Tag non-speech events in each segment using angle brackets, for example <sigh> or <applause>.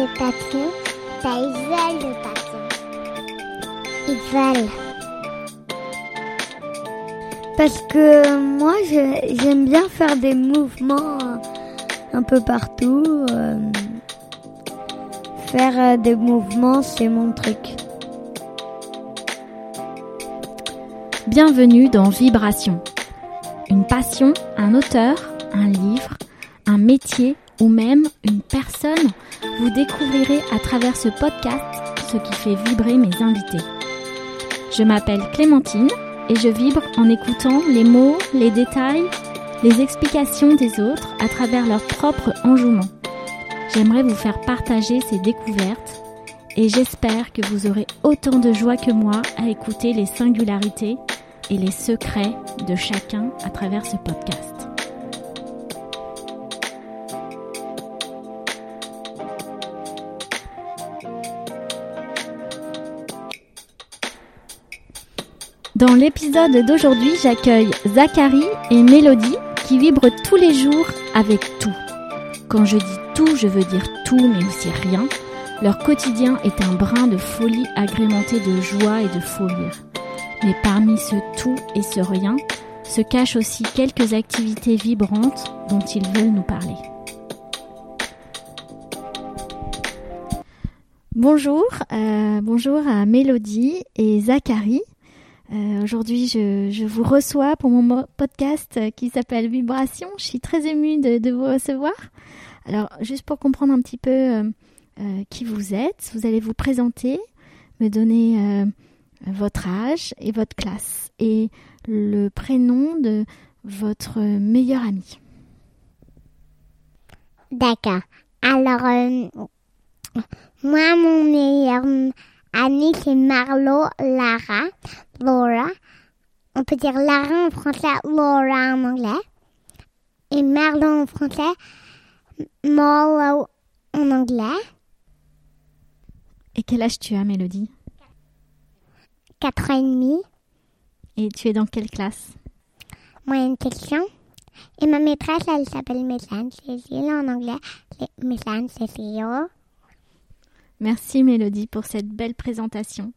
Les papillons, ils veulent le papillon. Ils veulent. Parce que moi, j'aime bien faire des mouvements euh, un peu partout. euh, faire euh, des mouvements, c'est mon truc. Bienvenue dans Vibration. Une passion, un auteur, un livre, un métier ou même une personne, vous découvrirez à travers ce podcast ce qui fait vibrer mes invités. Je m'appelle Clémentine et je vibre en écoutant les mots, les détails, les explications des autres à travers leur propre enjouement. J'aimerais vous faire partager ces découvertes et j'espère que vous aurez autant de joie que moi à écouter les singularités et les secrets de chacun à travers ce podcast. Dans l'épisode d'aujourd'hui, j'accueille Zachary et Mélodie qui vibrent tous les jours avec tout. Quand je dis tout, je veux dire tout mais aussi rien. Leur quotidien est un brin de folie agrémenté de joie et de fou rire. Mais parmi ce tout et ce rien se cachent aussi quelques activités vibrantes dont ils veulent nous parler. Bonjour, euh, bonjour à Mélodie et Zachary. Euh, Aujourd'hui, je, vous reçois pour mon mo- podcast qui s'appelle Vibration. Je suis très émue de, vous recevoir. Alors, juste pour comprendre un petit peu euh, euh, qui vous êtes, vous allez vous présenter, me donner votre âge et votre classe et le prénom de votre meilleur ami. D'accord. Alors, moi, mon meilleur ami, c'est Marlo Lara. Laura. On peut dire Lara en français, Laura en anglais. Et Marlo en français, Marlo en anglais. Et quel âge tu as, Mélodie? Quatre ans et demi, Et tu es dans quelle classe? Moyenne section. Et ma maîtresse, elle s'appelle Mélane Cécile en anglais. C'est Mélane Cécile. Merci Mélodie pour cette belle présentation.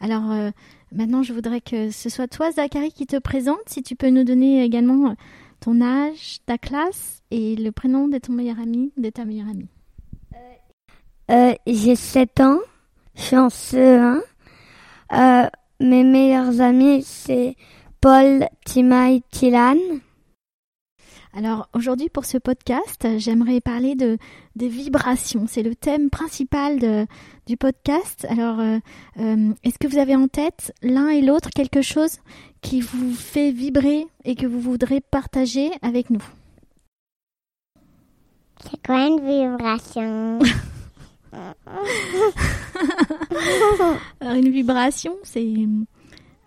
Alors euh, maintenant, je voudrais que ce soit toi, Zachary, qui te présente. Si tu peux nous donner également euh, ton âge, ta classe et le prénom de ton meilleur ami, de ta meilleure amie. Euh, J'ai 7 ans, je suis en CE1. Euh, mes meilleurs amis, c'est Paul, Timaï, Tilan. Alors aujourd'hui pour ce podcast, j'aimerais parler de des vibrations. C'est le thème principal de- du podcast. Alors euh, euh, est-ce que vous avez en tête l'un et l'autre quelque chose qui vous fait vibrer et que vous voudrez partager avec nous? C'est quoi une vibration? <laughs> Alors une vibration, c'est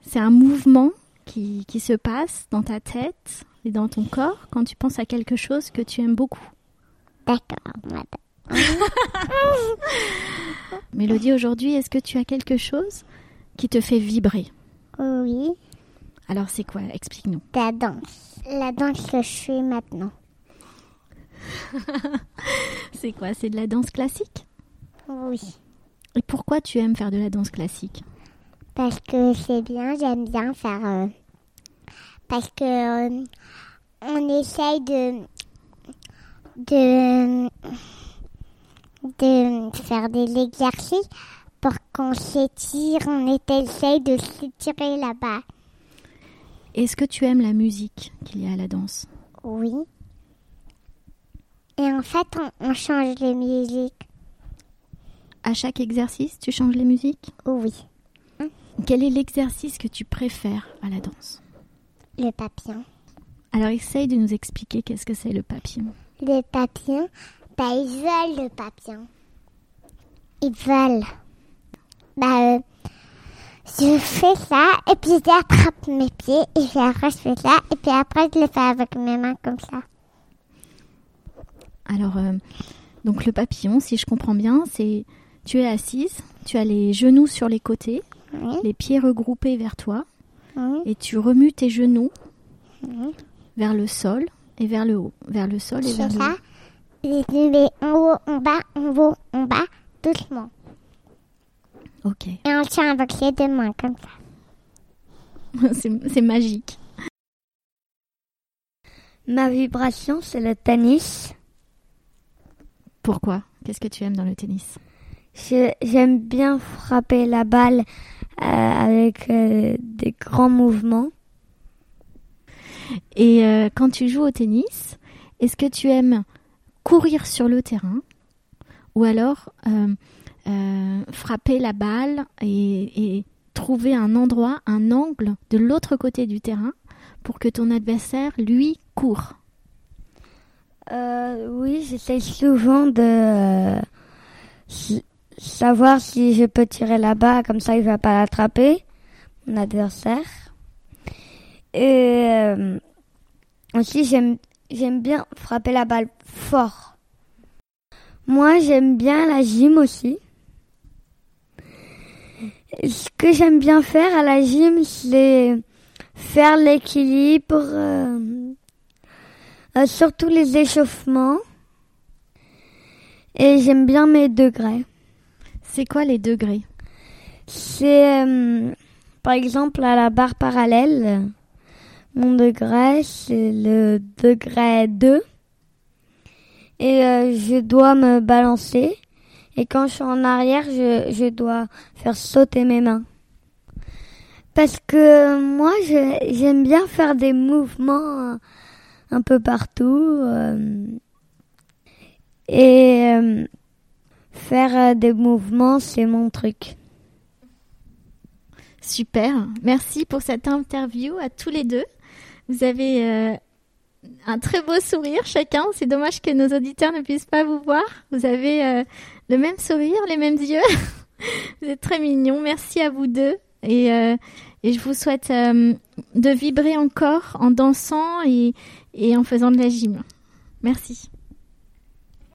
c'est un mouvement qui, qui se passe dans ta tête et dans ton corps quand tu penses à quelque chose que tu aimes beaucoup. D'accord, madame. <laughs> Mélodie, aujourd'hui, est-ce que tu as quelque chose qui te fait vibrer? Oui, Alors c'est quoi? Explique-nous. la danse. La danse que je fais maintenant. <laughs> C'est quoi? C'est de la danse classique? Oui, Et pourquoi tu aimes faire de la danse classique? Parce que c'est bien, j'aime bien faire... euh, parce que euh, on essaye de... de... de faire des exercices pour qu'on s'étire, on essaye de s'étirer là-bas. Est-ce que tu aimes la musique qu'il y a à la danse? Oui. Et en fait, on, on change de musique. À chaque exercice, tu changes les musiques? Oui. Quel est l'exercice que tu préfères à la danse? Le papillon. Alors essaye de nous expliquer qu'est-ce que c'est le papillon. Le papillon, bah, ils veulent le papillon. Ils veulent. Bah, euh, je fais ça, et puis j'attrape mes pieds, et puis après je fais ça, et puis après je le fais avec mes mains comme ça. Alors, euh, donc le papillon, si je comprends bien, c'est tu es assise, tu as les genoux sur les côtés, Oui, les pieds regroupés vers toi, oui, et tu remues tes genoux oui. vers le sol et vers le haut, vers le sol et vers fais le ça, haut. les en haut, en bas, en haut, en bas, doucement. Ok, Et on tient avec les deux mains comme ça. <laughs> c'est magique. Ma vibration, c'est le tennis. Pourquoi? Qu'est-ce que tu aimes dans le tennis? J'aime bien frapper la balle euh, avec euh, des grands mouvements. Et euh, quand tu joues au tennis, est-ce que tu aimes courir sur le terrain ou alors euh, euh, frapper la balle et, et trouver un endroit, un angle de l'autre côté du terrain pour que ton adversaire, lui, court? Euh, oui, j'essaie souvent de euh, savoir si je peux tirer là-bas, comme ça il va pas l'attraper, mon adversaire. Et euh, aussi j'aime j'aime bien frapper la balle fort. Moi j'aime bien la gym aussi. Ce que j'aime bien faire à la gym, c'est faire l'équilibre. euh, euh, surtout les échauffements. Et j'aime bien mes degrés. C'est quoi les degrés C'est euh, par exemple à la barre parallèle. Mon degré, c'est le degré 2. Et euh, je dois me balancer. Et quand je suis en arrière, je, je dois faire sauter mes mains. Parce que moi, j'aime bien faire des mouvements euh, un peu partout. et faire euh, des mouvements, c'est mon truc. Super, merci pour cette interview à tous les deux. Vous avez euh, un très beau sourire chacun. C'est dommage que nos auditeurs ne puissent pas vous voir. Vous avez euh, le même sourire, les mêmes yeux. <laughs> vous êtes très mignons. Merci à vous deux. Et, et je vous souhaite de vibrer encore en dansant et, et en faisant de la gym. Merci.